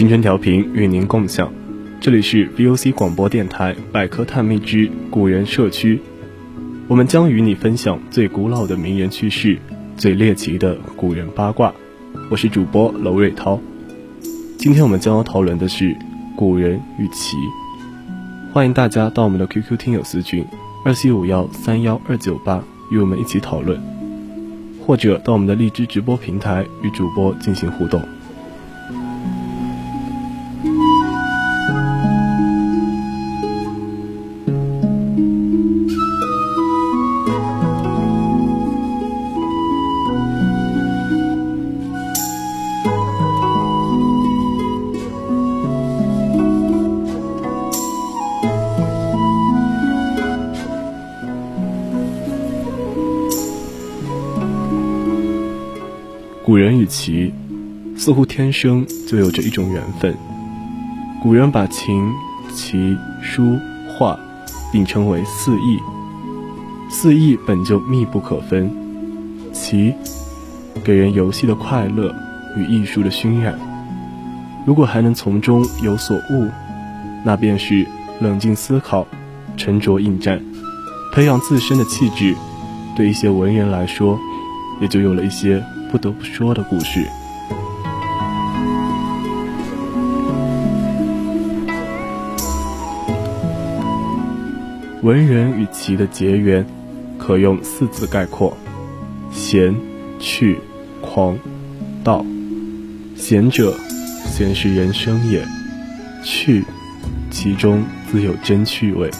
青春调频与您共享，这里是 VOC 广播电台百科探秘之古人社区，我们将与你分享最古老的名人趣事，最猎奇的古人八卦。我是主播娄瑞涛，今天我们将要讨论的是古人与奇，欢迎大家到我们的 QQ 听友私群二七五幺三幺二九八与我们一起讨论，或者到我们的荔枝直播平台与主播进行互动。古人与棋，似乎天生就有着一种缘分。古人把琴、棋、书、画并称为四艺，四艺本就密不可分。棋给人游戏的快乐与艺术的熏染，如果还能从中有所悟，那便是冷静思考、沉着应战，培养自身的气质。对一些文人来说，也就有了一些。不得不说的故事。文人与棋的结缘，可用四字概括：闲、趣、狂、道。闲者，闲是人生也；趣，其中自有真趣味；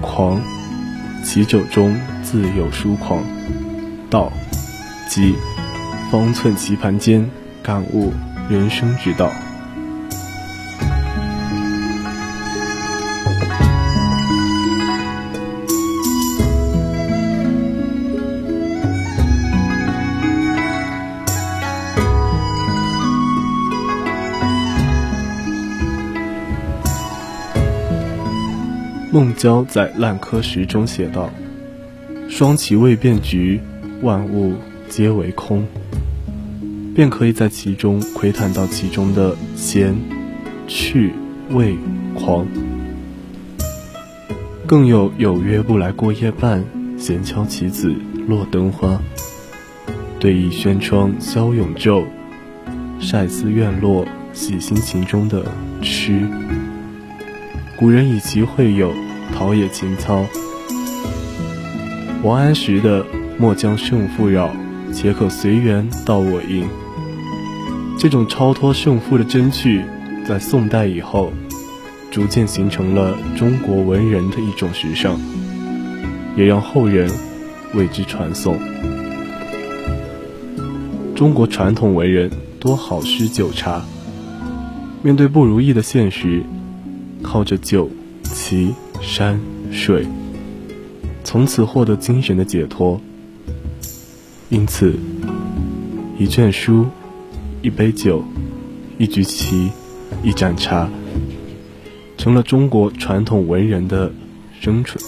狂，棋者中自有疏狂；道，即。方寸棋盘间，感悟人生之道。孟郊在《烂柯石》中写道：“双旗未变局，万物皆为空。”便可以在其中窥探到其中的闲、趣、味、狂。更有“有约不来过夜半，闲敲棋子落灯花。对弈轩窗消永昼，晒思院落洗心情”中的痴。古人以其会友，陶冶情操。王安石的“莫将胜负扰，且可随缘到我营”。这种超脱胜负的真趣，在宋代以后，逐渐形成了中国文人的一种时尚，也让后人为之传颂。中国传统文人多好诗酒茶，面对不如意的现实，靠着酒、棋、山、水，从此获得精神的解脱。因此，一卷书。一杯酒，一局棋，一盏茶，成了中国传统文人的生存。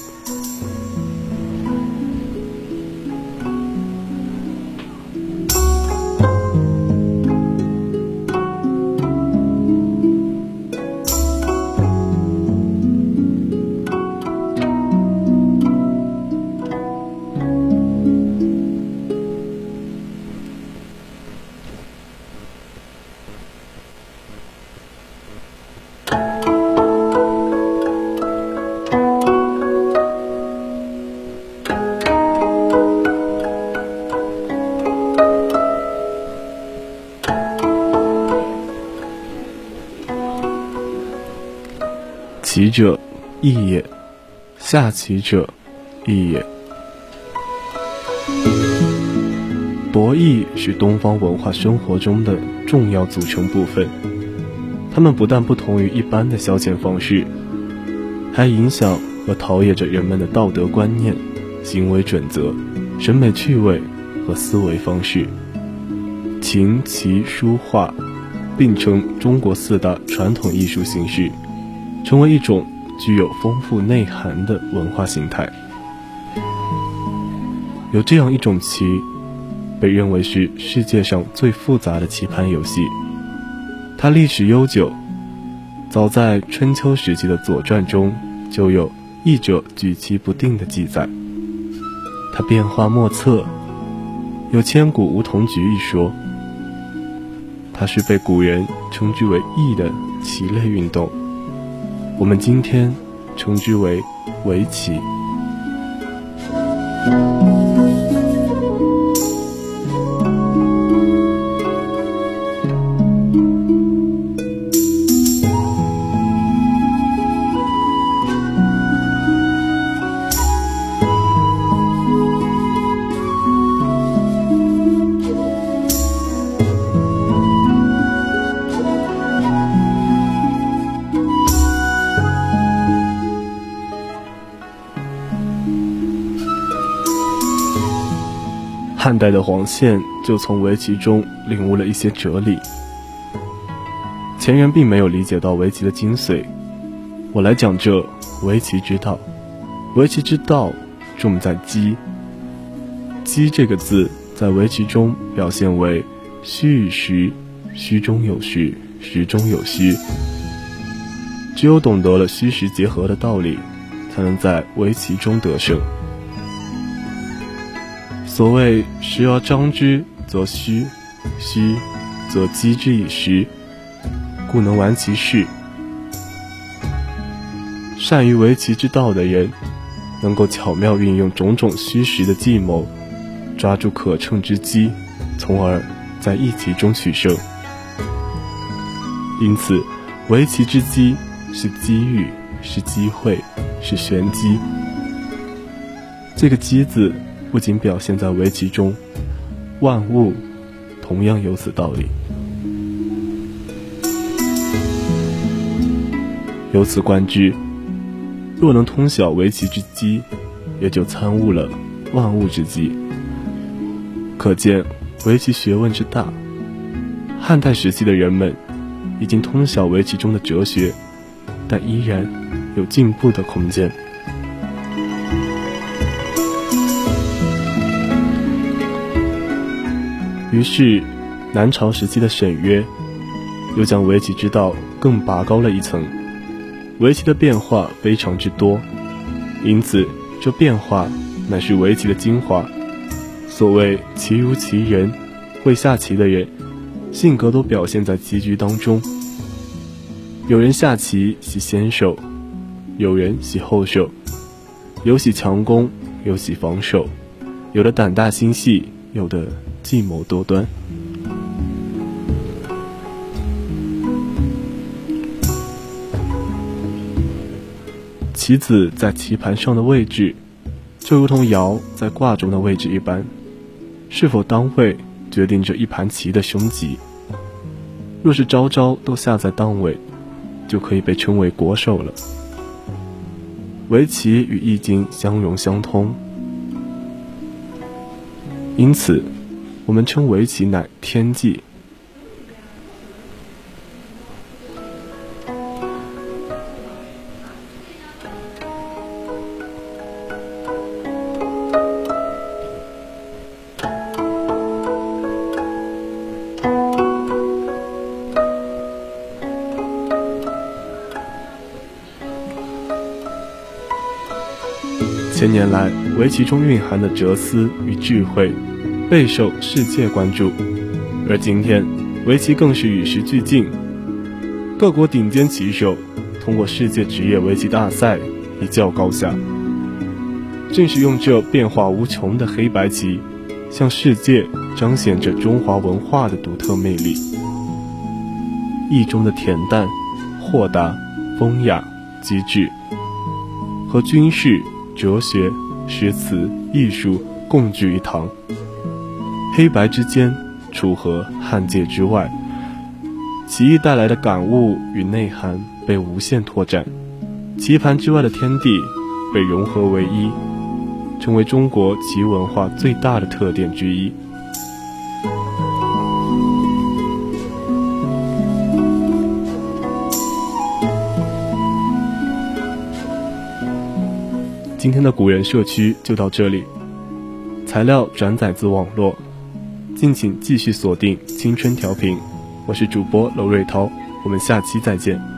棋者，义也；下棋者，义也。博弈是东方文化生活中的重要组成部分。它们不但不同于一般的消遣方式，还影响和陶冶着人们的道德观念、行为准则、审美趣味和思维方式。琴棋书画并称中国四大传统艺术形式，成为一种具有丰富内涵的文化形态。有这样一种棋。被认为是世界上最复杂的棋盘游戏，它历史悠久，早在春秋时期的《左传》中就有弈者举棋不定的记载。它变化莫测，有千古梧桐局一说。它是被古人称之为“弈”的棋类运动，我们今天称之为围棋。汉代的黄宪就从围棋中领悟了一些哲理。前人并没有理解到围棋的精髓，我来讲这围棋之道。围棋之道重在机。机这个字在围棋中表现为虚与实，虚中有实，实中有虚。只有懂得了虚实结合的道理，才能在围棋中得胜。所谓时而张之则虚，虚则击之以实，故能玩其事。善于围棋之道的人，能够巧妙运用种种虚实的计谋，抓住可乘之机，从而在一棋中取胜。因此，围棋之机是机遇，是机会，是玄机。这个“机”字。不仅表现在围棋中，万物同样有此道理。由此观之，若能通晓围棋之机，也就参悟了万物之机。可见围棋学问之大。汉代时期的人们已经通晓围棋中的哲学，但依然有进步的空间。于是，南朝时期的沈约又将围棋之道更拔高了一层。围棋的变化非常之多，因此这变化乃是围棋的精华。所谓“棋如其人”，会下棋的人性格都表现在棋局当中。有人下棋喜先手，有人喜后手，有喜强攻，有喜防守，有的胆大心细，有的。计谋多端，棋子在棋盘上的位置，就如同爻在卦中的位置一般，是否当位，决定着一盘棋的凶吉。若是招招都下在当位，就可以被称为国手了。围棋与易经相融相通，因此。我们称围棋乃天际。千年来，围棋中蕴含的哲思与智慧。备受世界关注，而今天，围棋更是与时俱进。各国顶尖棋手通过世界职业围棋大赛一较高下。正是用这变化无穷的黑白棋，向世界彰显着中华文化的独特魅力。意中的恬淡、豁达、风雅、机智，和军事、哲学、诗词、艺术共聚一堂。黑白之间，楚河汉界之外，棋艺带来的感悟与内涵被无限拓展，棋盘之外的天地被融合为一，成为中国棋文化最大的特点之一。今天的古人社区就到这里，材料转载自网络，敬请继续锁定青春调频，我是主播娄瑞涛，我们下期再见。